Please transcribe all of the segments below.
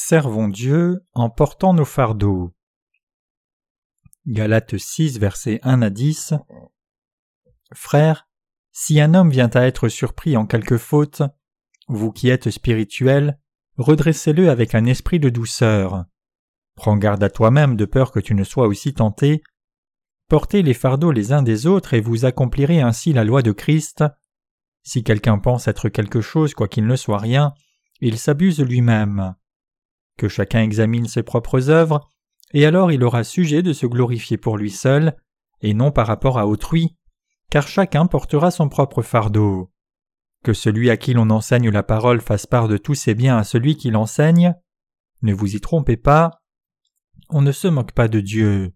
Servons Dieu en portant nos fardeaux. Galates 6, versets 1 à 10. Frères, si un homme vient à être surpris en quelque faute, vous qui êtes spirituels, redressez-le avec un esprit de douceur. Prends garde à toi-même de peur que tu ne sois aussi tenté. Portez les fardeaux les uns des autres et vous accomplirez ainsi la loi de Christ. Si quelqu'un pense être quelque chose, quoiqu'il ne soit rien, il s'abuse lui-même que chacun examine ses propres œuvres, et alors il aura sujet de se glorifier pour lui seul, et non par rapport à autrui, car chacun portera son propre fardeau. Que celui à qui l'on enseigne la parole fasse part de tous ses biens à celui qui l'enseigne. Ne vous y trompez pas, on ne se moque pas de Dieu.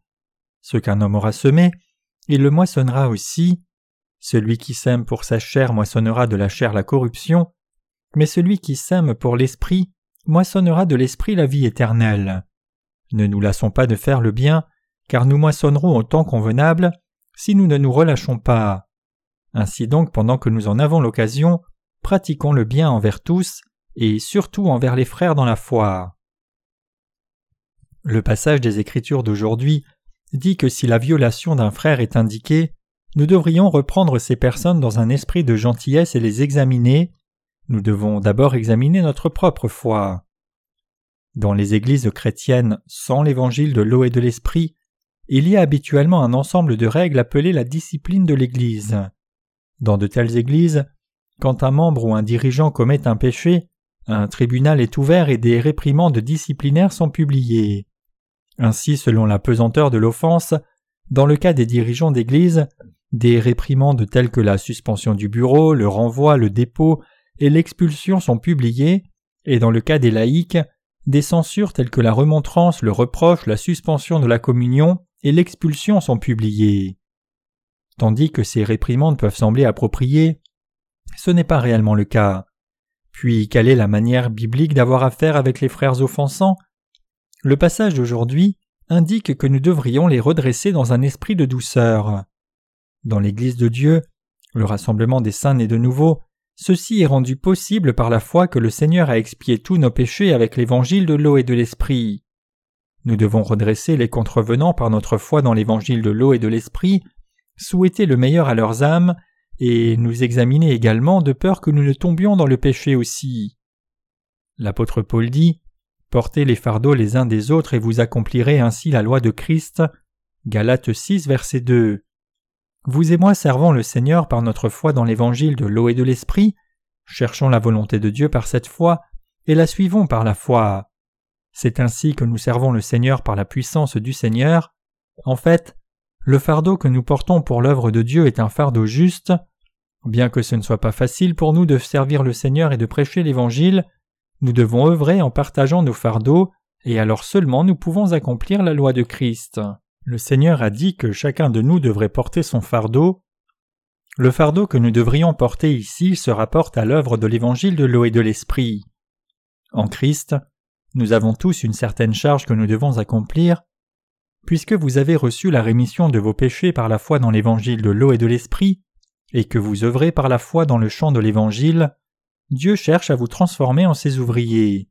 Ce qu'un homme aura semé, il le moissonnera aussi. Celui qui sème pour sa chair moissonnera de la chair la corruption, mais celui qui sème pour l'esprit moissonnera de l'Esprit la vie éternelle. Ne nous lassons pas de faire le bien, car nous moissonnerons au temps convenable si nous ne nous relâchons pas. Ainsi donc, pendant que nous en avons l'occasion, pratiquons le bien envers tous, et surtout envers les frères dans la foi. Le passage des Écritures d'aujourd'hui dit que si la violation d'un frère est indiquée, nous devrions reprendre ces personnes dans un esprit de gentillesse et les examiner, nous devons d'abord examiner notre propre foi. Dans les églises chrétiennes sans l'évangile de l'eau et de l'esprit, il y a habituellement un ensemble de règles appelées la discipline de l'Église. Dans de telles églises, quand un membre ou un dirigeant commet un péché, un tribunal est ouvert et des réprimandes disciplinaires sont publiées. Ainsi, selon la pesanteur de l'offense, dans le cas des dirigeants d'Église, des réprimandes telles que la suspension du bureau, le renvoi, le dépôt, et l'expulsion sont publiées, et dans le cas des laïcs, des censures telles que la remontrance, le reproche, la suspension de la communion et l'expulsion sont publiées. Tandis que ces réprimandes peuvent sembler appropriées, ce n'est pas réellement le cas. Puis quelle est la manière biblique d'avoir affaire avec les frères offensants? Le passage d'aujourd'hui indique que nous devrions les redresser dans un esprit de douceur. Dans l'Église de Dieu, le rassemblement des saints nés de nouveau, Ceci est rendu possible par la foi que le Seigneur a expié tous nos péchés avec l'évangile de l'eau et de l'esprit. Nous devons redresser les contrevenants par notre foi dans l'évangile de l'eau et de l'esprit, souhaiter le meilleur à leurs âmes, et nous examiner également de peur que nous ne tombions dans le péché aussi. L'apôtre Paul dit Portez les fardeaux les uns des autres et vous accomplirez ainsi la loi de Christ. Galates 6, verset 2. Vous et moi servons le Seigneur par notre foi dans l'évangile de l'eau et de l'esprit, cherchons la volonté de Dieu par cette foi, et la suivons par la foi. C'est ainsi que nous servons le Seigneur par la puissance du Seigneur. En fait, le fardeau que nous portons pour l'œuvre de Dieu est un fardeau juste. Bien que ce ne soit pas facile pour nous de servir le Seigneur et de prêcher l'Évangile, nous devons œuvrer en partageant nos fardeaux, et alors seulement nous pouvons accomplir la loi de Christ. Le Seigneur a dit que chacun de nous devrait porter son fardeau. Le fardeau que nous devrions porter ici se rapporte à l'œuvre de l'évangile de l'eau et de l'esprit. En Christ, nous avons tous une certaine charge que nous devons accomplir. Puisque vous avez reçu la rémission de vos péchés par la foi dans l'évangile de l'eau et de l'esprit, et que vous œuvrez par la foi dans le champ de l'évangile, Dieu cherche à vous transformer en ses ouvriers.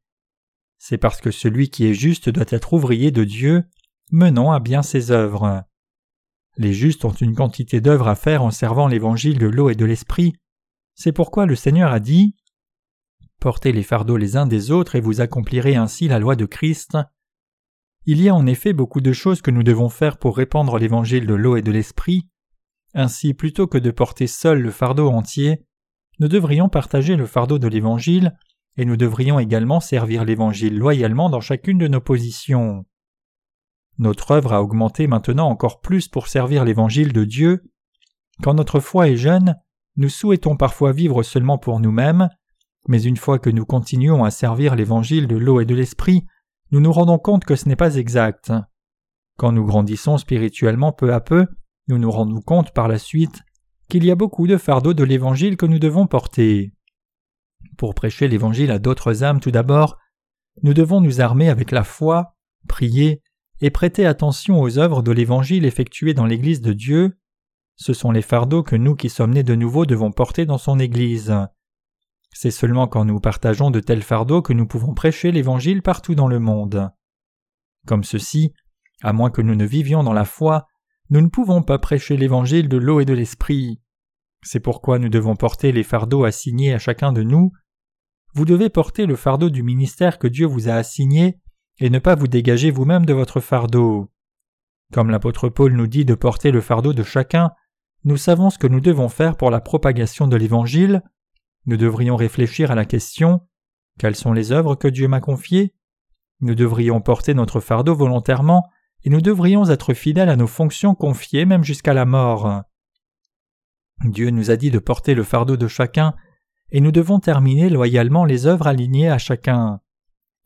C'est parce que celui qui est juste doit être ouvrier de Dieu menons à bien ses œuvres. Les justes ont une quantité d'œuvres à faire en servant l'évangile de l'eau et de l'esprit. C'est pourquoi le Seigneur a dit Portez les fardeaux les uns des autres et vous accomplirez ainsi la loi de Christ. Il y a en effet beaucoup de choses que nous devons faire pour répandre l'évangile de l'eau et de l'esprit. Ainsi, plutôt que de porter seul le fardeau entier, nous devrions partager le fardeau de l'évangile et nous devrions également servir l'évangile loyalement dans chacune de nos positions. Notre œuvre a augmenté maintenant encore plus pour servir l'évangile de Dieu. Quand notre foi est jeune, nous souhaitons parfois vivre seulement pour nous-mêmes, mais une fois que nous continuons à servir l'évangile de l'eau et de l'esprit, nous nous rendons compte que ce n'est pas exact. Quand nous grandissons spirituellement peu à peu, nous nous rendons compte par la suite qu'il y a beaucoup de fardeaux de l'évangile que nous devons porter. Pour prêcher l'évangile à d'autres âmes tout d'abord, nous devons nous armer avec la foi, prier, et prêter attention aux œuvres de l'Évangile effectuées dans l'Église de Dieu. Ce sont les fardeaux que nous qui sommes nés de nouveau devons porter dans son Église. C'est seulement quand nous partageons de tels fardeaux que nous pouvons prêcher l'Évangile partout dans le monde. Comme ceci, à moins que nous ne vivions dans la foi, nous ne pouvons pas prêcher l'Évangile de l'eau et de l'Esprit. C'est pourquoi nous devons porter les fardeaux assignés à chacun de nous. Vous devez porter le fardeau du ministère que Dieu vous a assigné et ne pas vous dégager vous-même de votre fardeau. Comme l'apôtre Paul nous dit de porter le fardeau de chacun, nous savons ce que nous devons faire pour la propagation de l'Évangile. Nous devrions réfléchir à la question Quelles sont les œuvres que Dieu m'a confiées? Nous devrions porter notre fardeau volontairement et nous devrions être fidèles à nos fonctions confiées même jusqu'à la mort. Dieu nous a dit de porter le fardeau de chacun, et nous devons terminer loyalement les œuvres alignées à chacun.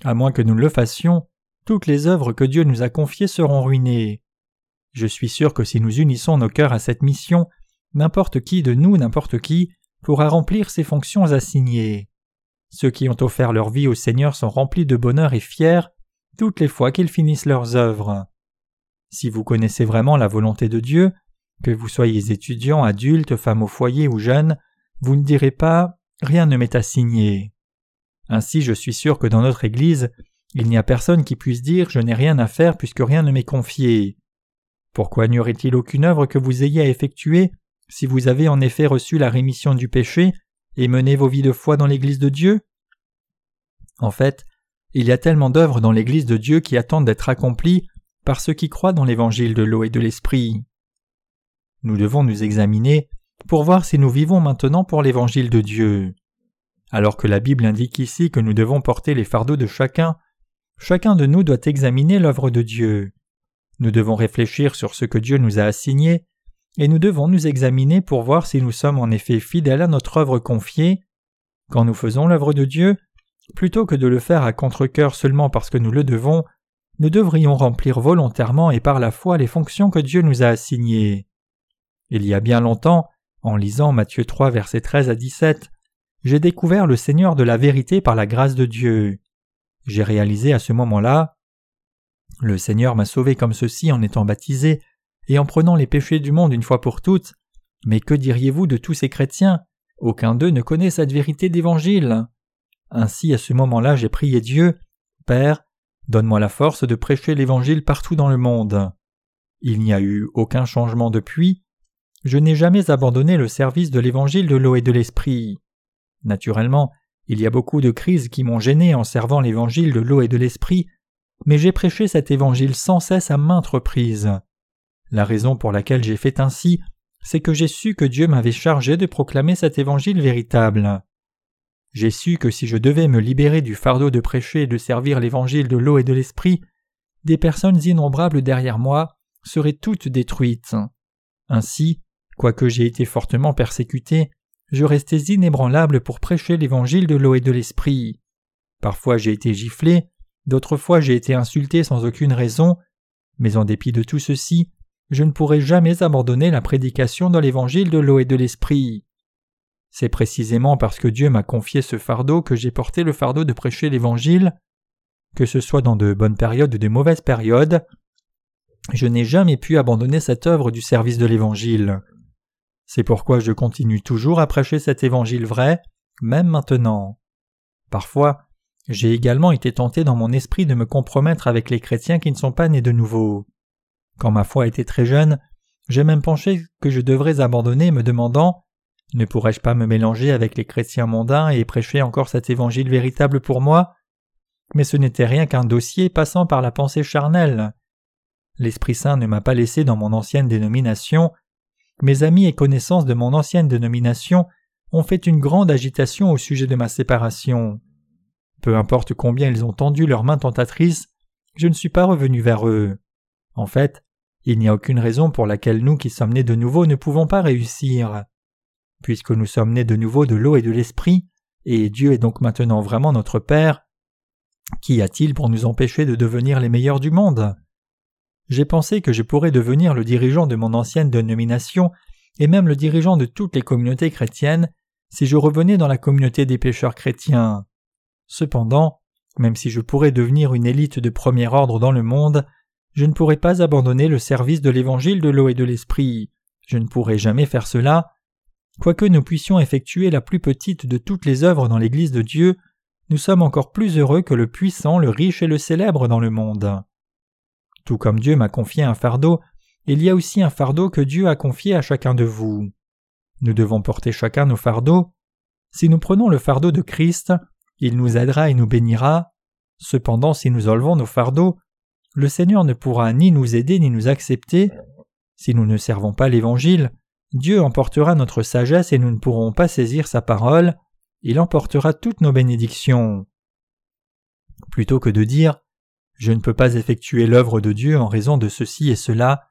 À moins que nous ne le fassions, toutes les œuvres que Dieu nous a confiées seront ruinées. Je suis sûr que si nous unissons nos cœurs à cette mission, n'importe qui de nous, n'importe qui, pourra remplir ses fonctions assignées. Ceux qui ont offert leur vie au Seigneur sont remplis de bonheur et fiers toutes les fois qu'ils finissent leurs œuvres. Si vous connaissez vraiment la volonté de Dieu, que vous soyez étudiant, adulte, femme au foyer ou jeune, vous ne direz pas Rien ne m'est assigné. Ainsi je suis sûr que dans notre Église, il n'y a personne qui puisse dire Je n'ai rien à faire puisque rien ne m'est confié. Pourquoi n'y aurait-il aucune œuvre que vous ayez à effectuer si vous avez en effet reçu la rémission du péché et mené vos vies de foi dans l'Église de Dieu? En fait, il y a tellement d'œuvres dans l'Église de Dieu qui attendent d'être accomplies par ceux qui croient dans l'Évangile de l'eau et de l'Esprit. Nous devons nous examiner pour voir si nous vivons maintenant pour l'Évangile de Dieu. Alors que la Bible indique ici que nous devons porter les fardeaux de chacun, chacun de nous doit examiner l'œuvre de Dieu. Nous devons réfléchir sur ce que Dieu nous a assigné, et nous devons nous examiner pour voir si nous sommes en effet fidèles à notre œuvre confiée. Quand nous faisons l'œuvre de Dieu, plutôt que de le faire à contre-cœur seulement parce que nous le devons, nous devrions remplir volontairement et par la foi les fonctions que Dieu nous a assignées. Il y a bien longtemps, en lisant Matthieu 3 versets 13 à 17, j'ai découvert le Seigneur de la vérité par la grâce de Dieu. J'ai réalisé à ce moment-là Le Seigneur m'a sauvé comme ceci en étant baptisé et en prenant les péchés du monde une fois pour toutes. Mais que diriez-vous de tous ces chrétiens? Aucun d'eux ne connaît cette vérité d'évangile. Ainsi à ce moment-là j'ai prié Dieu Père, donne-moi la force de prêcher l'évangile partout dans le monde. Il n'y a eu aucun changement depuis. Je n'ai jamais abandonné le service de l'évangile de l'eau et de l'esprit. Naturellement, il y a beaucoup de crises qui m'ont gêné en servant l'évangile de l'eau et de l'esprit, mais j'ai prêché cet évangile sans cesse à maintes reprises. La raison pour laquelle j'ai fait ainsi, c'est que j'ai su que Dieu m'avait chargé de proclamer cet évangile véritable. J'ai su que si je devais me libérer du fardeau de prêcher et de servir l'évangile de l'eau et de l'esprit, des personnes innombrables derrière moi seraient toutes détruites. Ainsi, quoique j'ai été fortement persécuté, je restais inébranlable pour prêcher l'évangile de l'eau et de l'esprit. Parfois j'ai été giflé, d'autres fois j'ai été insulté sans aucune raison, mais en dépit de tout ceci, je ne pourrai jamais abandonner la prédication dans l'évangile de l'eau et de l'esprit. C'est précisément parce que Dieu m'a confié ce fardeau que j'ai porté le fardeau de prêcher l'évangile. Que ce soit dans de bonnes périodes ou de mauvaises périodes, je n'ai jamais pu abandonner cette œuvre du service de l'évangile. C'est pourquoi je continue toujours à prêcher cet évangile vrai, même maintenant. Parfois, j'ai également été tenté dans mon esprit de me compromettre avec les chrétiens qui ne sont pas nés de nouveau. Quand ma foi était très jeune, j'ai même penché que je devrais abandonner me demandant Ne pourrais-je pas me mélanger avec les chrétiens mondains et prêcher encore cet évangile véritable pour moi? Mais ce n'était rien qu'un dossier passant par la pensée charnelle. L'Esprit Saint ne m'a pas laissé dans mon ancienne dénomination. Mes amis et connaissances de mon ancienne dénomination ont fait une grande agitation au sujet de ma séparation. Peu importe combien ils ont tendu leurs mains tentatrices, je ne suis pas revenu vers eux. En fait, il n'y a aucune raison pour laquelle nous qui sommes nés de nouveau ne pouvons pas réussir. Puisque nous sommes nés de nouveau de l'eau et de l'esprit, et Dieu est donc maintenant vraiment notre Père, qu'y a-t-il pour nous empêcher de devenir les meilleurs du monde? J'ai pensé que je pourrais devenir le dirigeant de mon ancienne dénomination et même le dirigeant de toutes les communautés chrétiennes si je revenais dans la communauté des pécheurs chrétiens. Cependant, même si je pourrais devenir une élite de premier ordre dans le monde, je ne pourrai pas abandonner le service de l'évangile de l'eau et de l'esprit. Je ne pourrai jamais faire cela. quoique nous puissions effectuer la plus petite de toutes les œuvres dans l'Église de Dieu, nous sommes encore plus heureux que le puissant, le riche et le célèbre dans le monde. Tout comme Dieu m'a confié un fardeau, il y a aussi un fardeau que Dieu a confié à chacun de vous. Nous devons porter chacun nos fardeaux. Si nous prenons le fardeau de Christ, il nous aidera et nous bénira. Cependant, si nous enlevons nos fardeaux, le Seigneur ne pourra ni nous aider ni nous accepter. Si nous ne servons pas l'Évangile, Dieu emportera notre sagesse et nous ne pourrons pas saisir sa parole, il emportera toutes nos bénédictions. Plutôt que de dire Je ne peux pas effectuer l'œuvre de Dieu en raison de ceci et cela,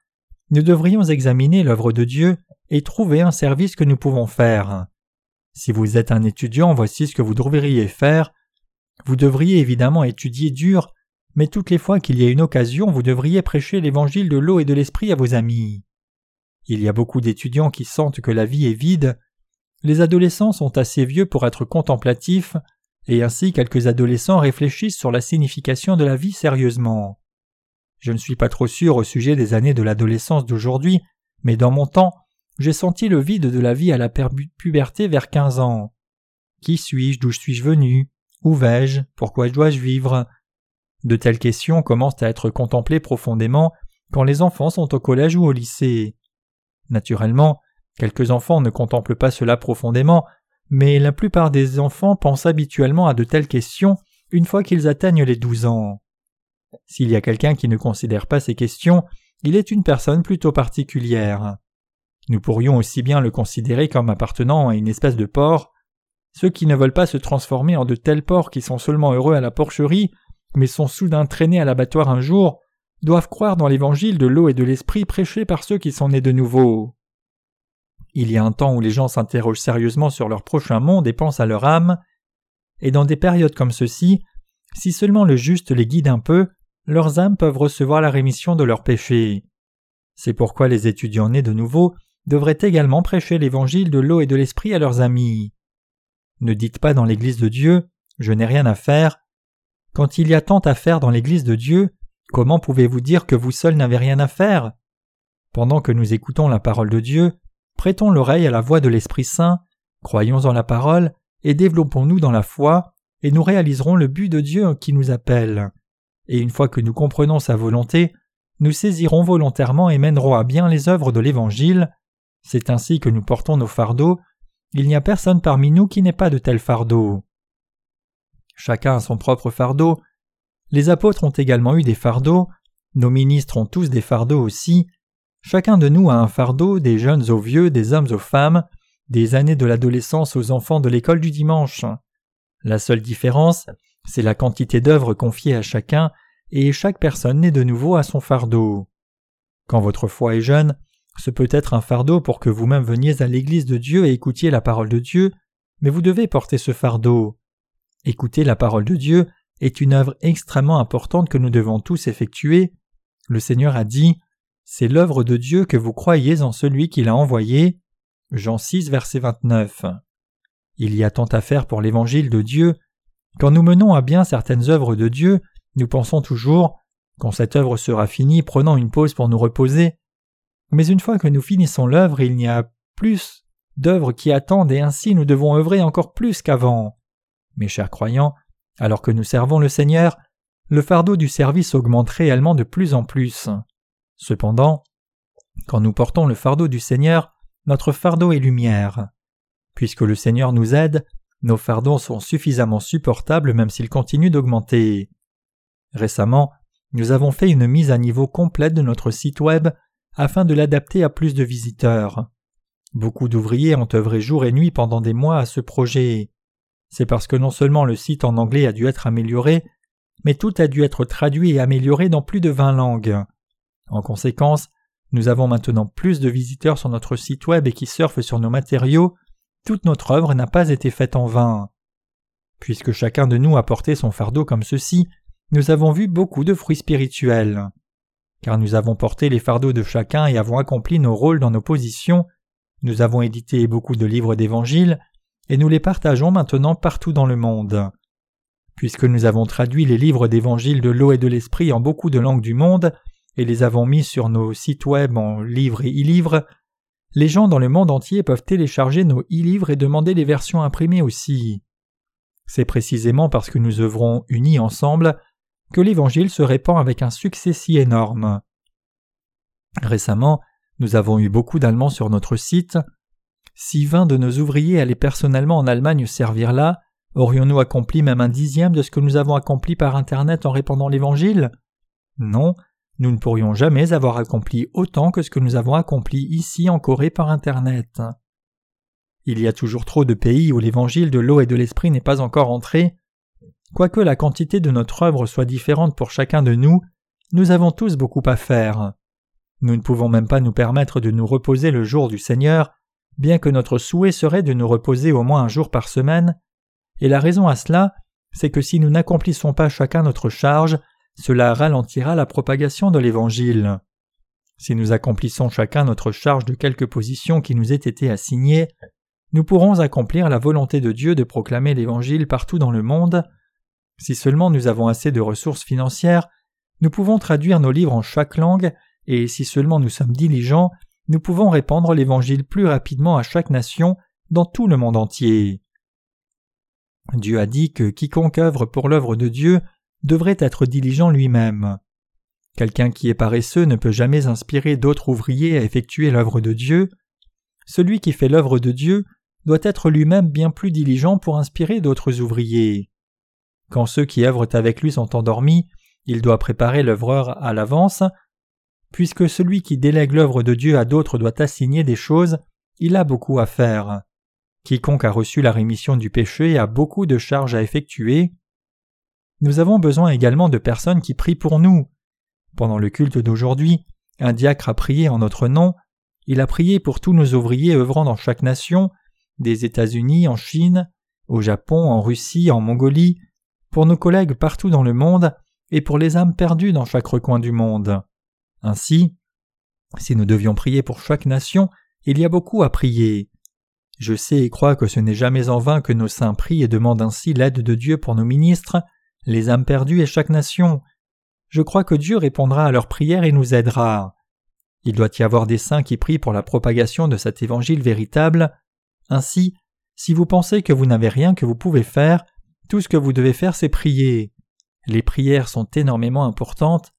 nous devrions examiner l'œuvre de Dieu et trouver un service que nous pouvons faire. Si vous êtes un étudiant, voici ce que vous devriez faire. Vous devriez évidemment étudier dur, mais toutes les fois qu'il y a une occasion, vous devriez prêcher l'évangile de l'eau et de l'esprit à vos amis. Il y a beaucoup d'étudiants qui sentent que la vie est vide. Les adolescents sont assez vieux pour être contemplatifs, et ainsi quelques adolescents réfléchissent sur la signification de la vie sérieusement. Je ne suis pas trop sûr au sujet des années de l'adolescence d'aujourd'hui, mais dans mon temps, j'ai senti le vide de la vie à la puberté vers quinze ans. Qui suis-je D'où suis-je venu Où vais-je Pourquoi dois-je vivre? De telles questions commencent à être contemplées profondément quand les enfants sont au collège ou au lycée. Naturellement, quelques enfants ne contemplent pas cela profondément, mais la plupart des enfants pensent habituellement à de telles questions une fois qu'ils atteignent les douze ans. S'il y a quelqu'un qui ne considère pas ces questions, il est une personne plutôt particulière. Nous pourrions aussi bien le considérer comme appartenant à une espèce de porc. Ceux qui ne veulent pas se transformer en de tels porcs qui sont seulement heureux à la porcherie, mais sont soudain traînés à l'abattoir un jour, doivent croire dans l'évangile de l'eau et de l'esprit prêché par ceux qui sont nés de nouveau. Il y a un temps où les gens s'interrogent sérieusement sur leur prochain monde et pensent à leur âme, et dans des périodes comme ceci, si seulement le juste les guide un peu, leurs âmes peuvent recevoir la rémission de leurs péchés. C'est pourquoi les étudiants nés de nouveau devraient également prêcher l'évangile de l'eau et de l'esprit à leurs amis. Ne dites pas dans l'Église de Dieu Je n'ai rien à faire. Quand il y a tant à faire dans l'Église de Dieu, comment pouvez-vous dire que vous seul n'avez rien à faire? Pendant que nous écoutons la parole de Dieu, prêtons l'oreille à la voix de l'Esprit Saint, croyons en la parole et développons-nous dans la foi, et nous réaliserons le but de Dieu qui nous appelle. Et une fois que nous comprenons sa volonté, nous saisirons volontairement et mènerons à bien les œuvres de l'Évangile, c'est ainsi que nous portons nos fardeaux. Il n'y a personne parmi nous qui n'ait pas de tel fardeau. Chacun a son propre fardeau. Les apôtres ont également eu des fardeaux. Nos ministres ont tous des fardeaux aussi. Chacun de nous a un fardeau, des jeunes aux vieux, des hommes aux femmes, des années de l'adolescence aux enfants de l'école du dimanche. La seule différence, c'est la quantité d'œuvres confiées à chacun, et chaque personne née de nouveau a son fardeau. Quand votre foi est jeune, ce peut être un fardeau pour que vous-même veniez à l'Église de Dieu et écoutiez la parole de Dieu, mais vous devez porter ce fardeau. Écouter la parole de Dieu est une œuvre extrêmement importante que nous devons tous effectuer. Le Seigneur a dit C'est l'œuvre de Dieu que vous croyez en celui qui l'a envoyé. Jean 6, verset 29. Il y a tant à faire pour l'évangile de Dieu. Quand nous menons à bien certaines œuvres de Dieu, nous pensons toujours Quand cette œuvre sera finie, prenons une pause pour nous reposer. Mais une fois que nous finissons l'œuvre, il n'y a plus d'œuvres qui attendent et ainsi nous devons œuvrer encore plus qu'avant. Mes chers croyants, alors que nous servons le Seigneur, le fardeau du service augmente réellement de plus en plus. Cependant, quand nous portons le fardeau du Seigneur, notre fardeau est lumière. Puisque le Seigneur nous aide, nos fardeaux sont suffisamment supportables même s'ils continuent d'augmenter. Récemment, nous avons fait une mise à niveau complète de notre site web afin de l'adapter à plus de visiteurs. Beaucoup d'ouvriers ont œuvré jour et nuit pendant des mois à ce projet. C'est parce que non seulement le site en anglais a dû être amélioré, mais tout a dû être traduit et amélioré dans plus de vingt langues. En conséquence, nous avons maintenant plus de visiteurs sur notre site web et qui surfent sur nos matériaux. Toute notre œuvre n'a pas été faite en vain. Puisque chacun de nous a porté son fardeau comme ceci, nous avons vu beaucoup de fruits spirituels car nous avons porté les fardeaux de chacun et avons accompli nos rôles dans nos positions, nous avons édité beaucoup de livres d'évangiles, et nous les partageons maintenant partout dans le monde. Puisque nous avons traduit les livres d'évangile de l'eau et de l'esprit en beaucoup de langues du monde, et les avons mis sur nos sites web en livres et e-livres, les gens dans le monde entier peuvent télécharger nos e-livres et demander les versions imprimées aussi. C'est précisément parce que nous œuvrons unis ensemble que l'Évangile se répand avec un succès si énorme. Récemment, nous avons eu beaucoup d'Allemands sur notre site. Si vingt de nos ouvriers allaient personnellement en Allemagne servir là, aurions-nous accompli même un dixième de ce que nous avons accompli par Internet en répandant l'Évangile? Non, nous ne pourrions jamais avoir accompli autant que ce que nous avons accompli ici en Corée par Internet. Il y a toujours trop de pays où l'évangile de l'eau et de l'esprit n'est pas encore entré. Quoique la quantité de notre œuvre soit différente pour chacun de nous, nous avons tous beaucoup à faire. Nous ne pouvons même pas nous permettre de nous reposer le jour du Seigneur, bien que notre souhait serait de nous reposer au moins un jour par semaine, et la raison à cela, c'est que si nous n'accomplissons pas chacun notre charge, cela ralentira la propagation de l'Évangile. Si nous accomplissons chacun notre charge de quelque position qui nous ait été assignée, nous pourrons accomplir la volonté de Dieu de proclamer l'Évangile partout dans le monde. Si seulement nous avons assez de ressources financières, nous pouvons traduire nos livres en chaque langue, et si seulement nous sommes diligents, nous pouvons répandre l'Évangile plus rapidement à chaque nation dans tout le monde entier. Dieu a dit que quiconque œuvre pour l'œuvre de Dieu devrait être diligent lui-même. Quelqu'un qui est paresseux ne peut jamais inspirer d'autres ouvriers à effectuer l'œuvre de Dieu. Celui qui fait l'œuvre de Dieu doit être lui-même bien plus diligent pour inspirer d'autres ouvriers. Quand ceux qui œuvrent avec lui sont endormis, il doit préparer l'œuvreur à l'avance. Puisque celui qui délègue l'œuvre de Dieu à d'autres doit assigner des choses, il a beaucoup à faire. Quiconque a reçu la rémission du péché a beaucoup de charges à effectuer. Nous avons besoin également de personnes qui prient pour nous. Pendant le culte d'aujourd'hui, un diacre a prié en notre nom, il a prié pour tous nos ouvriers œuvrant dans chaque nation, des États-Unis, en Chine, au Japon, en Russie, en Mongolie, pour nos collègues partout dans le monde et pour les âmes perdues dans chaque recoin du monde. Ainsi, si nous devions prier pour chaque nation, il y a beaucoup à prier. Je sais et crois que ce n'est jamais en vain que nos saints prient et demandent ainsi l'aide de Dieu pour nos ministres, les âmes perdues et chaque nation. Je crois que Dieu répondra à leurs prières et nous aidera. Il doit y avoir des saints qui prient pour la propagation de cet évangile véritable. Ainsi, si vous pensez que vous n'avez rien que vous pouvez faire, tout ce que vous devez faire c'est prier. Les prières sont énormément importantes.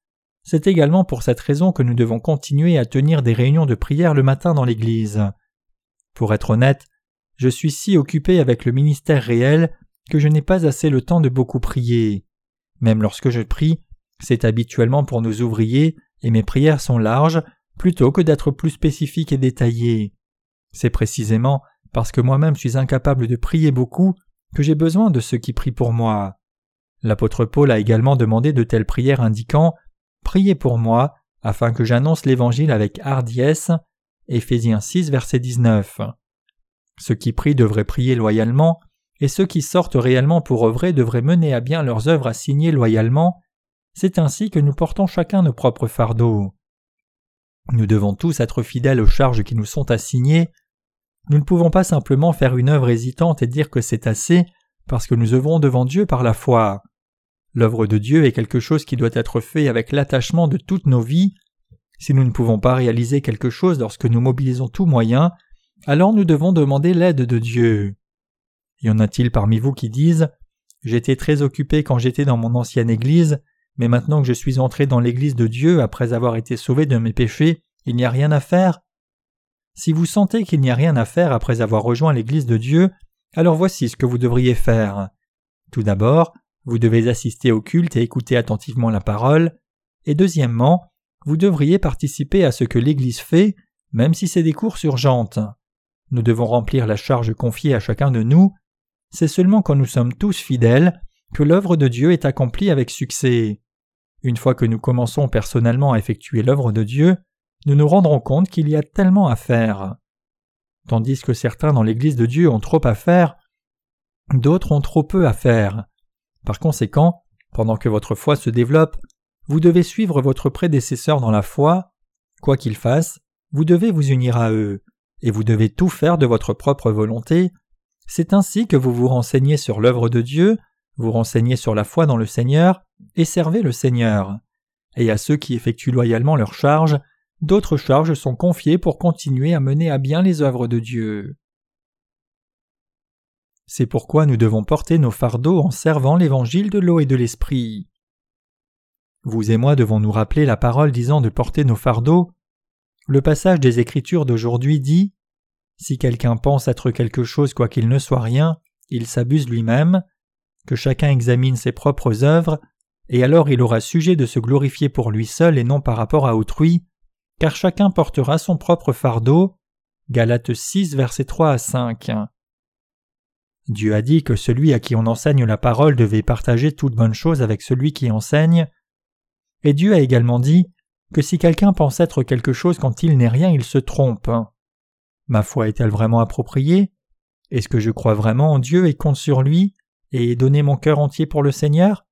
C'est également pour cette raison que nous devons continuer à tenir des réunions de prière le matin dans l'Église. Pour être honnête, je suis si occupé avec le ministère réel que je n'ai pas assez le temps de beaucoup prier. Même lorsque je prie, c'est habituellement pour nos ouvriers, et mes prières sont larges, plutôt que d'être plus spécifiques et détaillées. C'est précisément parce que moi-même suis incapable de prier beaucoup que j'ai besoin de ceux qui prient pour moi. L'apôtre Paul a également demandé de telles prières indiquant Priez pour moi, afin que j'annonce l'Évangile avec hardiesse. Éphésiens 6, verset 19. Ceux qui prient devraient prier loyalement, et ceux qui sortent réellement pour œuvrer devraient mener à bien leurs œuvres assignées loyalement. C'est ainsi que nous portons chacun nos propres fardeaux. Nous devons tous être fidèles aux charges qui nous sont assignées. Nous ne pouvons pas simplement faire une œuvre hésitante et dire que c'est assez, parce que nous œuvrons devant Dieu par la foi. L'œuvre de Dieu est quelque chose qui doit être fait avec l'attachement de toutes nos vies. Si nous ne pouvons pas réaliser quelque chose lorsque nous mobilisons tout moyen, alors nous devons demander l'aide de Dieu. Y en a-t-il parmi vous qui disent J'étais très occupé quand j'étais dans mon ancienne église, mais maintenant que je suis entré dans l'église de Dieu après avoir été sauvé de mes péchés, il n'y a rien à faire Si vous sentez qu'il n'y a rien à faire après avoir rejoint l'église de Dieu, alors voici ce que vous devriez faire. Tout d'abord, vous devez assister au culte et écouter attentivement la parole, et deuxièmement, vous devriez participer à ce que l'Église fait, même si c'est des courses urgentes. Nous devons remplir la charge confiée à chacun de nous, c'est seulement quand nous sommes tous fidèles que l'œuvre de Dieu est accomplie avec succès. Une fois que nous commençons personnellement à effectuer l'œuvre de Dieu, nous nous rendrons compte qu'il y a tellement à faire. Tandis que certains dans l'Église de Dieu ont trop à faire, d'autres ont trop peu à faire. Par conséquent, pendant que votre foi se développe, vous devez suivre votre prédécesseur dans la foi. Quoi qu'il fasse, vous devez vous unir à eux, et vous devez tout faire de votre propre volonté, c'est ainsi que vous vous renseignez sur l'œuvre de Dieu, vous renseignez sur la foi dans le Seigneur, et servez le Seigneur. Et à ceux qui effectuent loyalement leur charge, d'autres charges sont confiées pour continuer à mener à bien les œuvres de Dieu. C'est pourquoi nous devons porter nos fardeaux en servant l'évangile de l'eau et de l'esprit. Vous et moi devons nous rappeler la parole disant de porter nos fardeaux. Le passage des Écritures d'aujourd'hui dit Si quelqu'un pense être quelque chose quoiqu'il ne soit rien, il s'abuse lui-même, que chacun examine ses propres œuvres, et alors il aura sujet de se glorifier pour lui seul et non par rapport à autrui, car chacun portera son propre fardeau. Galates 6, versets 3 à 5. Dieu a dit que celui à qui on enseigne la parole devait partager toute bonne chose avec celui qui enseigne, et Dieu a également dit que si quelqu'un pense être quelque chose quand il n'est rien, il se trompe. Ma foi est-elle vraiment appropriée? Est-ce que je crois vraiment en Dieu et compte sur lui et ai donné mon cœur entier pour le Seigneur?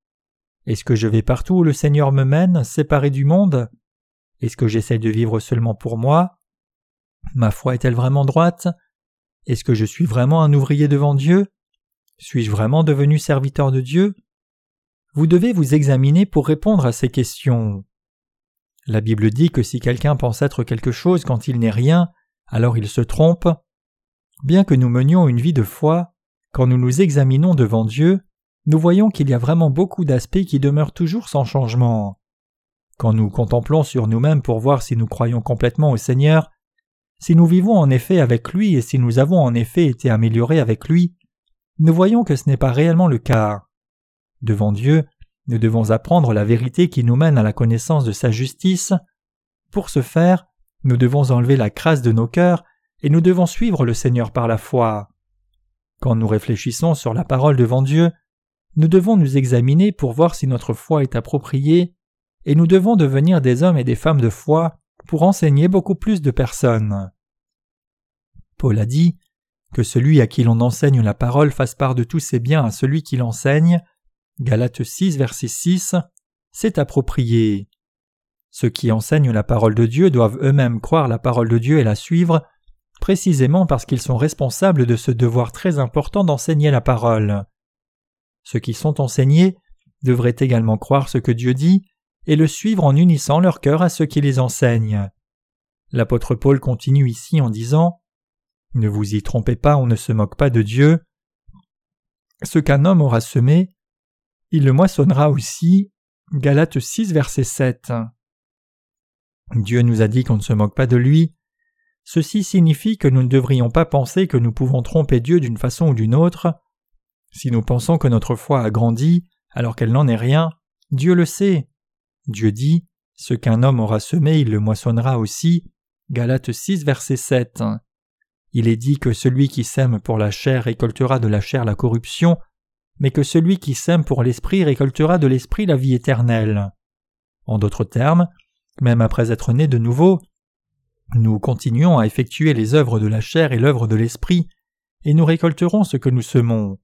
Est-ce que je vais partout où le Seigneur me mène, séparé du monde? Est-ce que j'essaie de vivre seulement pour moi? Ma foi est-elle vraiment droite? Est-ce que je suis vraiment un ouvrier devant Dieu? Suis-je vraiment devenu serviteur de Dieu? Vous devez vous examiner pour répondre à ces questions. La Bible dit que si quelqu'un pense être quelque chose quand il n'est rien, alors il se trompe. Bien que nous menions une vie de foi, quand nous nous examinons devant Dieu, nous voyons qu'il y a vraiment beaucoup d'aspects qui demeurent toujours sans changement. Quand nous contemplons sur nous-mêmes pour voir si nous croyons complètement au Seigneur, si nous vivons en effet avec lui et si nous avons en effet été améliorés avec lui, nous voyons que ce n'est pas réellement le cas. Devant Dieu, nous devons apprendre la vérité qui nous mène à la connaissance de sa justice. Pour ce faire, nous devons enlever la crasse de nos cœurs et nous devons suivre le Seigneur par la foi. Quand nous réfléchissons sur la parole devant Dieu, nous devons nous examiner pour voir si notre foi est appropriée, et nous devons devenir des hommes et des femmes de foi pour enseigner beaucoup plus de personnes. Paul a dit que celui à qui l'on enseigne la parole fasse part de tous ses biens à celui qui l'enseigne, Galates 6, verset 6, c'est approprié. Ceux qui enseignent la parole de Dieu doivent eux-mêmes croire la parole de Dieu et la suivre, précisément parce qu'ils sont responsables de ce devoir très important d'enseigner la parole. Ceux qui sont enseignés devraient également croire ce que Dieu dit et le suivre en unissant leur cœur à ceux qui les enseignent. L'apôtre Paul continue ici en disant Ne vous y trompez pas, on ne se moque pas de Dieu. Ce qu'un homme aura semé, il le moissonnera aussi. Galates 6, verset 7. Dieu nous a dit qu'on ne se moque pas de lui. Ceci signifie que nous ne devrions pas penser que nous pouvons tromper Dieu d'une façon ou d'une autre. Si nous pensons que notre foi a grandi, alors qu'elle n'en est rien, Dieu le sait. Dieu dit Ce qu'un homme aura semé, il le moissonnera aussi. Galates 6, verset 7. Il est dit que celui qui sème pour la chair récoltera de la chair la corruption, mais que celui qui sème pour l'esprit récoltera de l'esprit la vie éternelle. En d'autres termes, même après être nés de nouveau, nous continuons à effectuer les œuvres de la chair et l'œuvre de l'esprit, et nous récolterons ce que nous semons.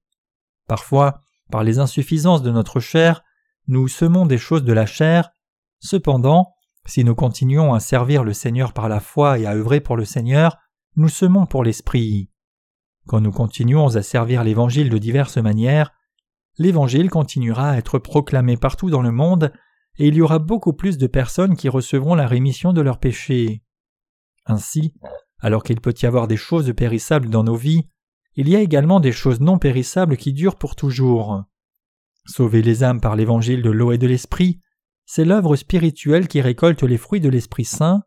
Parfois, par les insuffisances de notre chair, nous semons des choses de la chair, cependant, si nous continuons à servir le Seigneur par la foi et à œuvrer pour le Seigneur, nous semons pour l'Esprit. Quand nous continuons à servir l'Évangile de diverses manières, l'Évangile continuera à être proclamé partout dans le monde, et il y aura beaucoup plus de personnes qui recevront la rémission de leurs péchés. Ainsi, alors qu'il peut y avoir des choses périssables dans nos vies, il y a également des choses non périssables qui durent pour toujours. Sauver les âmes par l'évangile de l'eau et de l'esprit, c'est l'œuvre spirituelle qui récolte les fruits de l'Esprit Saint.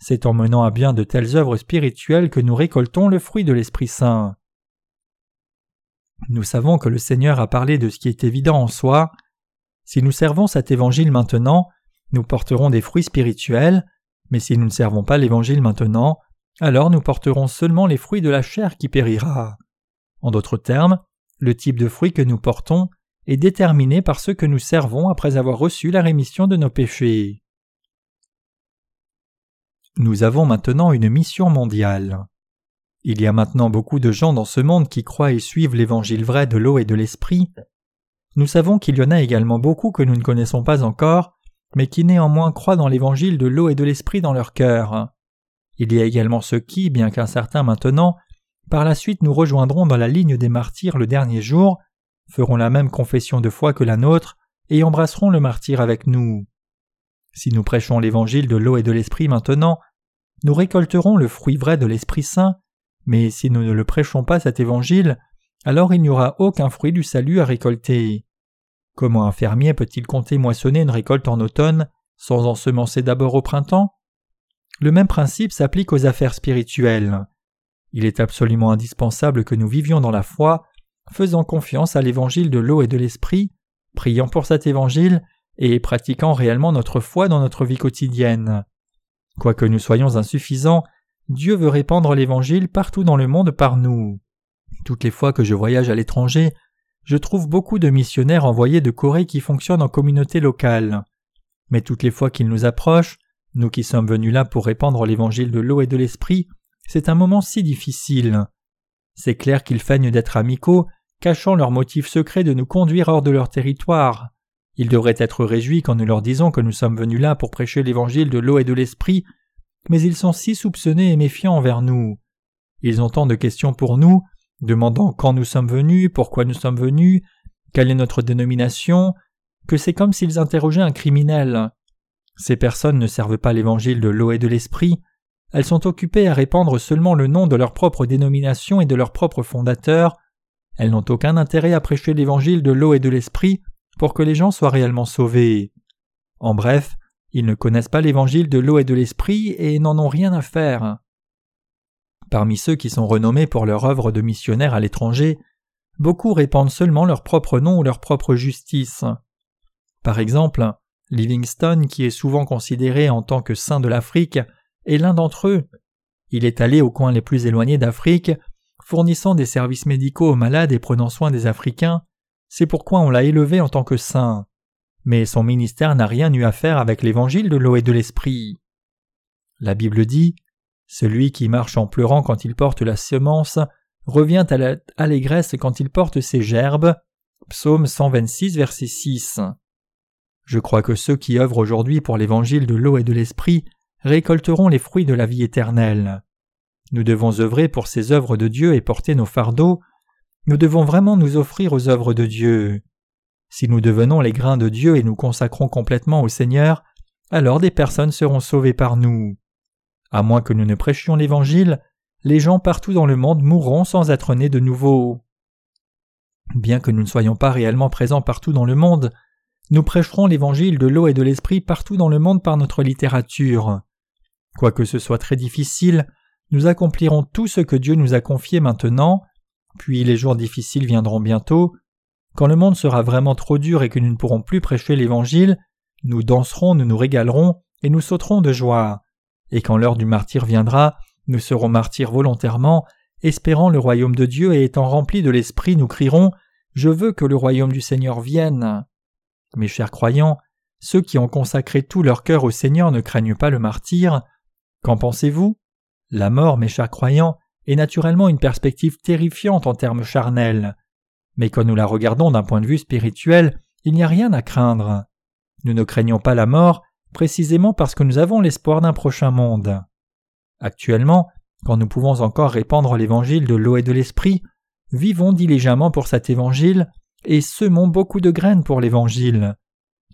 C'est en menant à bien de telles œuvres spirituelles que nous récoltons le fruit de l'Esprit Saint. Nous savons que le Seigneur a parlé de ce qui est évident en soi. Si nous servons cet évangile maintenant, nous porterons des fruits spirituels, mais si nous ne servons pas l'évangile maintenant, alors nous porterons seulement les fruits de la chair qui périra. En d'autres termes, le type de fruit que nous portons est déterminé par ce que nous servons après avoir reçu la rémission de nos péchés. Nous avons maintenant une mission mondiale. Il y a maintenant beaucoup de gens dans ce monde qui croient et suivent l'évangile vrai de l'eau et de l'esprit. Nous savons qu'il y en a également beaucoup que nous ne connaissons pas encore, mais qui néanmoins croient dans l'évangile de l'eau et de l'esprit dans leur cœur. Il y a également ceux qui, bien qu'incertains maintenant, par la suite nous rejoindront dans la ligne des martyrs le dernier jour, feront la même confession de foi que la nôtre, et embrasseront le martyr avec nous. Si nous prêchons l'évangile de l'eau et de l'esprit maintenant, nous récolterons le fruit vrai de l'Esprit Saint, mais si nous ne le prêchons pas cet évangile, alors il n'y aura aucun fruit du salut à récolter. Comment un fermier peut-il compter moissonner une récolte en automne sans ensemencer d'abord au printemps? Le même principe s'applique aux affaires spirituelles. Il est absolument indispensable que nous vivions dans la foi, faisant confiance à l'évangile de l'eau et de l'esprit, priant pour cet évangile et pratiquant réellement notre foi dans notre vie quotidienne. Quoique nous soyons insuffisants, Dieu veut répandre l'Évangile partout dans le monde par nous. Toutes les fois que je voyage à l'étranger, je trouve beaucoup de missionnaires envoyés de Corée qui fonctionnent en communauté locale. Mais toutes les fois qu'ils nous approchent, nous qui sommes venus là pour répandre l'évangile de l'eau et de l'esprit, c'est un moment si difficile. C'est clair qu'ils feignent d'être amicaux, cachant leur motif secret de nous conduire hors de leur territoire. Ils devraient être réjouis quand nous leur disons que nous sommes venus là pour prêcher l'évangile de l'eau et de l'esprit, mais ils sont si soupçonnés et méfiants envers nous. Ils ont tant de questions pour nous, demandant quand nous sommes venus, pourquoi nous sommes venus, quelle est notre dénomination, que c'est comme s'ils interrogeaient un criminel. Ces personnes ne servent pas l'évangile de l'eau et de l'esprit, elles sont occupées à répandre seulement le nom de leur propre dénomination et de leur propre fondateur, elles n'ont aucun intérêt à prêcher l'évangile de l'eau et de l'esprit pour que les gens soient réellement sauvés. En bref, ils ne connaissent pas l'évangile de l'eau et de l'esprit et n'en ont rien à faire. Parmi ceux qui sont renommés pour leur œuvre de missionnaire à l'étranger, beaucoup répandent seulement leur propre nom ou leur propre justice. Par exemple, Livingstone, qui est souvent considéré en tant que saint de l'Afrique, est l'un d'entre eux. Il est allé aux coins les plus éloignés d'Afrique, fournissant des services médicaux aux malades et prenant soin des Africains. C'est pourquoi on l'a élevé en tant que saint mais son ministère n'a rien eu à faire avec l'évangile de l'eau et de l'esprit. La Bible dit Celui qui marche en pleurant quand il porte la semence revient à l'allégresse quand il porte ses gerbes. Psaume 126, verset 6. Je crois que ceux qui œuvrent aujourd'hui pour l'évangile de l'eau et de l'esprit récolteront les fruits de la vie éternelle. Nous devons œuvrer pour ces œuvres de Dieu et porter nos fardeaux. Nous devons vraiment nous offrir aux œuvres de Dieu. Si nous devenons les grains de Dieu et nous consacrons complètement au Seigneur, alors des personnes seront sauvées par nous. À moins que nous ne prêchions l'Évangile, les gens partout dans le monde mourront sans être nés de nouveau. Bien que nous ne soyons pas réellement présents partout dans le monde, nous prêcherons l'Évangile de l'eau et de l'Esprit partout dans le monde par notre littérature. Quoique ce soit très difficile, nous accomplirons tout ce que Dieu nous a confié maintenant, puis les jours difficiles viendront bientôt, quand le monde sera vraiment trop dur et que nous ne pourrons plus prêcher l'Évangile, nous danserons, nous nous régalerons, et nous sauterons de joie. Et quand l'heure du martyr viendra, nous serons martyrs volontairement, espérant le royaume de Dieu et étant remplis de l'Esprit, nous crierons Je veux que le royaume du Seigneur vienne. Mes chers croyants, ceux qui ont consacré tout leur cœur au Seigneur ne craignent pas le martyr. Qu'en pensez-vous? La mort, mes chers croyants, est naturellement une perspective terrifiante en termes charnels. Mais quand nous la regardons d'un point de vue spirituel, il n'y a rien à craindre. Nous ne craignons pas la mort précisément parce que nous avons l'espoir d'un prochain monde. Actuellement, quand nous pouvons encore répandre l'évangile de l'eau et de l'esprit, vivons diligemment pour cet évangile et semons beaucoup de graines pour l'évangile.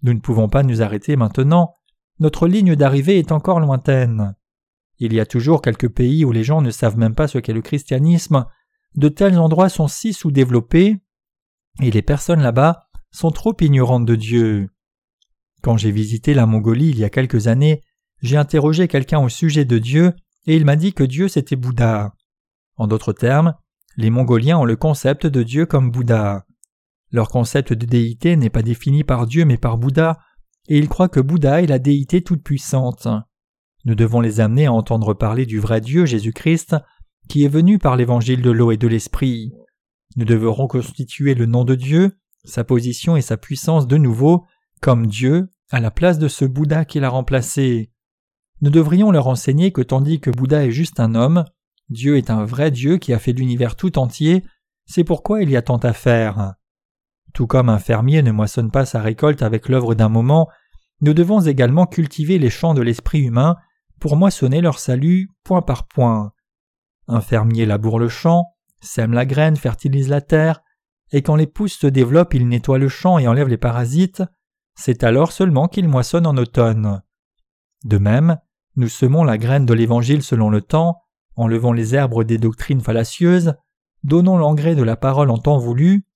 Nous ne pouvons pas nous arrêter maintenant, notre ligne d'arrivée est encore lointaine. Il y a toujours quelques pays où les gens ne savent même pas ce qu'est le christianisme, de tels endroits sont si sous-développés et les personnes là-bas sont trop ignorantes de Dieu. Quand j'ai visité la Mongolie il y a quelques années, j'ai interrogé quelqu'un au sujet de Dieu et il m'a dit que Dieu c'était Bouddha. En d'autres termes, les Mongoliens ont le concept de Dieu comme Bouddha. Leur concept de déité n'est pas défini par Dieu mais par Bouddha, et ils croient que Bouddha est la déité toute-puissante. Nous devons les amener à entendre parler du vrai Dieu Jésus-Christ, qui est venu par l'évangile de l'eau et de l'esprit. Nous devons reconstituer le nom de Dieu, sa position et sa puissance de nouveau, comme Dieu, à la place de ce Bouddha qui l'a remplacé. Nous devrions leur enseigner que tandis que Bouddha est juste un homme, Dieu est un vrai Dieu qui a fait l'univers tout entier, c'est pourquoi il y a tant à faire. Tout comme un fermier ne moissonne pas sa récolte avec l'œuvre d'un moment, nous devons également cultiver les champs de l'esprit humain pour moissonner leur salut point par point. Un fermier laboure le champ, sème la graine, fertilise la terre, et quand les pousses se développent, il nettoie le champ et enlève les parasites, c'est alors seulement qu'il moissonne en automne. De même, nous semons la graine de l'Évangile selon le temps, enlevons les herbes des doctrines fallacieuses, donnons l'engrais de la parole en temps voulu,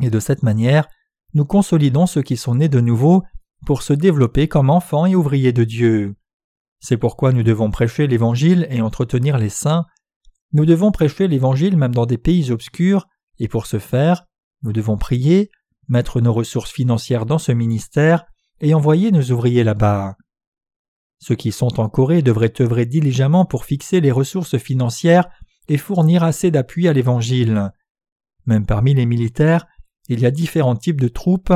et de cette manière, nous consolidons ceux qui sont nés de nouveau pour se développer comme enfants et ouvriers de Dieu. C'est pourquoi nous devons prêcher l'Évangile et entretenir les saints. Nous devons prêcher l'Évangile même dans des pays obscurs, et pour ce faire, nous devons prier, mettre nos ressources financières dans ce ministère et envoyer nos ouvriers là-bas. Ceux qui sont en Corée devraient œuvrer diligemment pour fixer les ressources financières et fournir assez d'appui à l'Évangile. Même parmi les militaires, il y a différents types de troupes.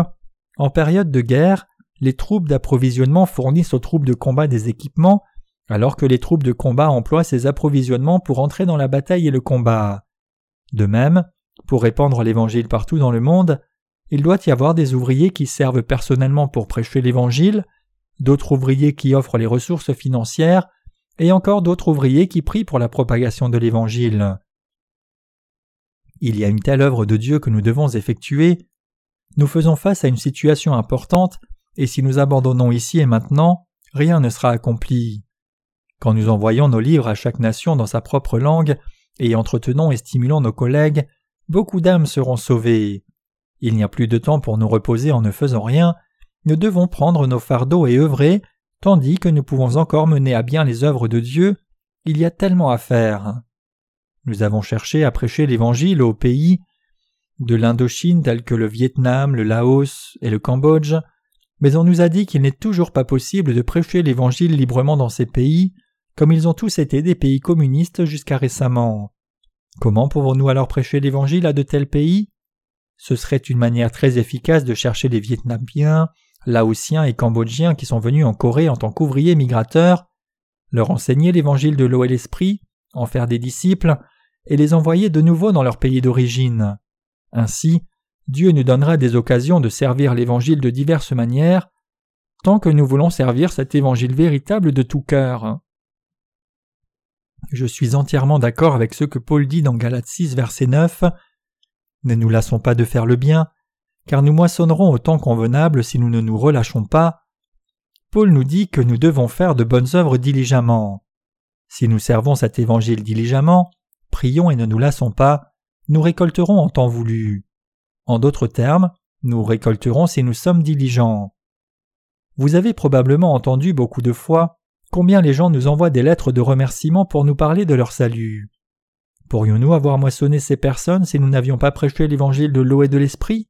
En période de guerre, les troupes d'approvisionnement fournissent aux troupes de combat des équipements, alors que les troupes de combat emploient ces approvisionnements pour entrer dans la bataille et le combat. De même, pour répandre l'Évangile partout dans le monde, il doit y avoir des ouvriers qui servent personnellement pour prêcher l'Évangile, d'autres ouvriers qui offrent les ressources financières, et encore d'autres ouvriers qui prient pour la propagation de l'Évangile. Il y a une telle œuvre de Dieu que nous devons effectuer. Nous faisons face à une situation importante et si nous abandonnons ici et maintenant, rien ne sera accompli. Quand nous envoyons nos livres à chaque nation dans sa propre langue, et entretenons et stimulons nos collègues, beaucoup d'âmes seront sauvées. Il n'y a plus de temps pour nous reposer en ne faisant rien, nous devons prendre nos fardeaux et œuvrer, tandis que nous pouvons encore mener à bien les œuvres de Dieu, il y a tellement à faire. Nous avons cherché à prêcher l'Évangile aux pays de l'Indochine tels que le Vietnam, le Laos et le Cambodge, mais on nous a dit qu'il n'est toujours pas possible de prêcher l'Évangile librement dans ces pays, comme ils ont tous été des pays communistes jusqu'à récemment. Comment pouvons-nous alors prêcher l'Évangile à de tels pays? Ce serait une manière très efficace de chercher les Vietnamiens, Laotiens et Cambodgiens qui sont venus en Corée en tant qu'ouvriers migrateurs, leur enseigner l'Évangile de l'eau et l'Esprit, en faire des disciples, et les envoyer de nouveau dans leur pays d'origine. Ainsi, Dieu nous donnera des occasions de servir l'Évangile de diverses manières, tant que nous voulons servir cet Évangile véritable de tout cœur. Je suis entièrement d'accord avec ce que Paul dit dans Galates 6, verset 9. Ne nous lassons pas de faire le bien, car nous moissonnerons au temps convenable si nous ne nous relâchons pas. Paul nous dit que nous devons faire de bonnes œuvres diligemment. Si nous servons cet évangile diligemment, prions et ne nous lassons pas, nous récolterons en temps voulu. En d'autres termes, nous récolterons si nous sommes diligents. Vous avez probablement entendu beaucoup de fois combien les gens nous envoient des lettres de remerciement pour nous parler de leur salut. Pourrions-nous avoir moissonné ces personnes si nous n'avions pas prêché l'évangile de l'eau et de l'esprit?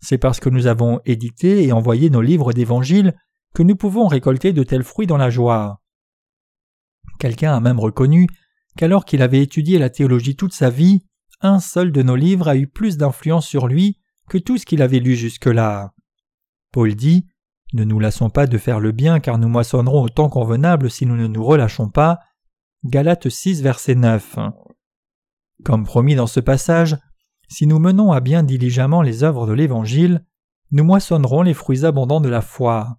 C'est parce que nous avons édité et envoyé nos livres d'évangile que nous pouvons récolter de tels fruits dans la joie. Quelqu'un a même reconnu qu'alors qu'il avait étudié la théologie toute sa vie, un seul de nos livres a eu plus d'influence sur lui que tout ce qu'il avait lu jusque-là. Paul dit Ne nous lassons pas de faire le bien, car nous moissonnerons au temps convenable si nous ne nous relâchons pas. Galates 6, verset 9. Comme promis dans ce passage, si nous menons à bien diligemment les œuvres de l'Évangile, nous moissonnerons les fruits abondants de la foi.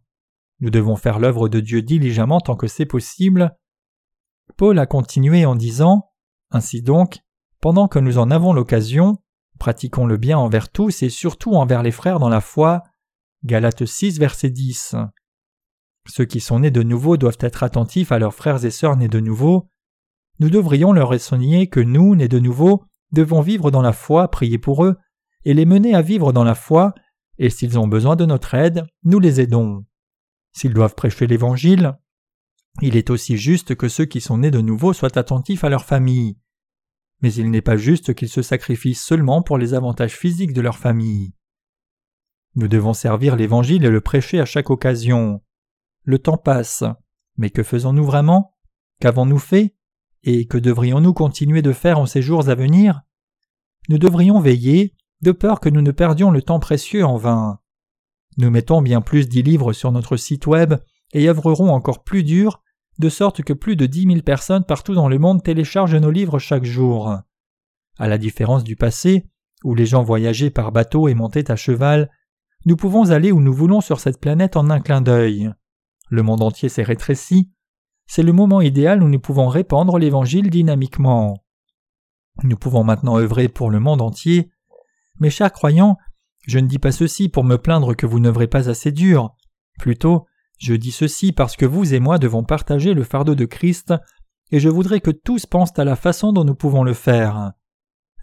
Nous devons faire l'œuvre de Dieu diligemment tant que c'est possible. Paul a continué en disant Ainsi donc, pendant que nous en avons l'occasion, pratiquons le bien envers tous et surtout envers les frères dans la foi. Galates 6, verset 10. Ceux qui sont nés de nouveau doivent être attentifs à leurs frères et sœurs nés de nouveau. Nous devrions leur enseigner que nous, nés de nouveau, devons vivre dans la foi, prier pour eux, et les mener à vivre dans la foi, et s'ils ont besoin de notre aide, nous les aidons. S'ils doivent prêcher l'Évangile, il est aussi juste que ceux qui sont nés de nouveau soient attentifs à leur famille mais il n'est pas juste qu'ils se sacrifient seulement pour les avantages physiques de leur famille. Nous devons servir l'Évangile et le prêcher à chaque occasion. Le temps passe, mais que faisons-nous vraiment? Qu'avons-nous fait? Et que devrions-nous continuer de faire en ces jours à venir? Nous devrions veiller, de peur que nous ne perdions le temps précieux en vain. Nous mettons bien plus dix livres sur notre site web et œuvrerons encore plus dur de sorte que plus de dix mille personnes partout dans le monde téléchargent nos livres chaque jour. À la différence du passé, où les gens voyageaient par bateau et montaient à cheval, nous pouvons aller où nous voulons sur cette planète en un clin d'œil. Le monde entier s'est rétréci. C'est le moment idéal où nous pouvons répandre l'Évangile dynamiquement. Nous pouvons maintenant œuvrer pour le monde entier. Mes chers croyants, je ne dis pas ceci pour me plaindre que vous n'œuvrez pas assez dur. Plutôt, Je dis ceci parce que vous et moi devons partager le fardeau de Christ, et je voudrais que tous pensent à la façon dont nous pouvons le faire.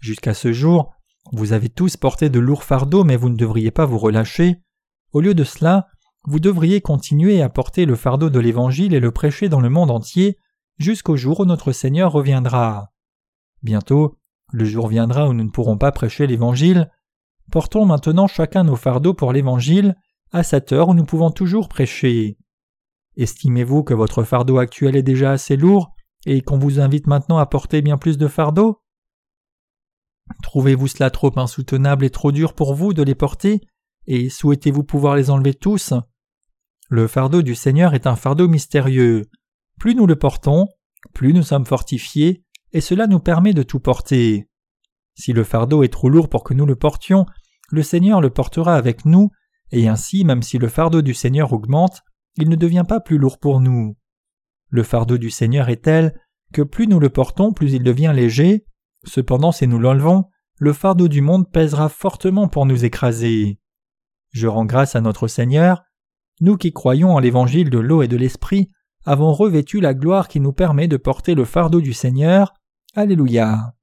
Jusqu'à ce jour, vous avez tous porté de lourds fardeaux, mais vous ne devriez pas vous relâcher. Au lieu de cela, vous devriez continuer à porter le fardeau de l'Évangile et le prêcher dans le monde entier jusqu'au jour où notre Seigneur reviendra. Bientôt, le jour viendra où nous ne pourrons pas prêcher l'Évangile. Portons maintenant chacun nos fardeaux pour l'Évangile à cette heure où nous pouvons toujours prêcher. Estimez-vous que votre fardeau actuel est déjà assez lourd et qu'on vous invite maintenant à porter bien plus de fardeaux? Trouvez-vous cela trop insoutenable et trop dur pour vous de les porter et souhaitez-vous pouvoir les enlever tous? Le fardeau du Seigneur est un fardeau mystérieux. Plus nous le portons, plus nous sommes fortifiés, et cela nous permet de tout porter. Si le fardeau est trop lourd pour que nous le portions, le Seigneur le portera avec nous, et ainsi même si le fardeau du Seigneur augmente, il ne devient pas plus lourd pour nous. Le fardeau du Seigneur est tel que plus nous le portons, plus il devient léger, cependant si nous l'enlevons, le fardeau du monde pèsera fortement pour nous écraser. Je rends grâce à notre Seigneur, nous qui croyons en l'évangile de l'eau et de l'esprit, avons revêtu la gloire qui nous permet de porter le fardeau du Seigneur. Alléluia.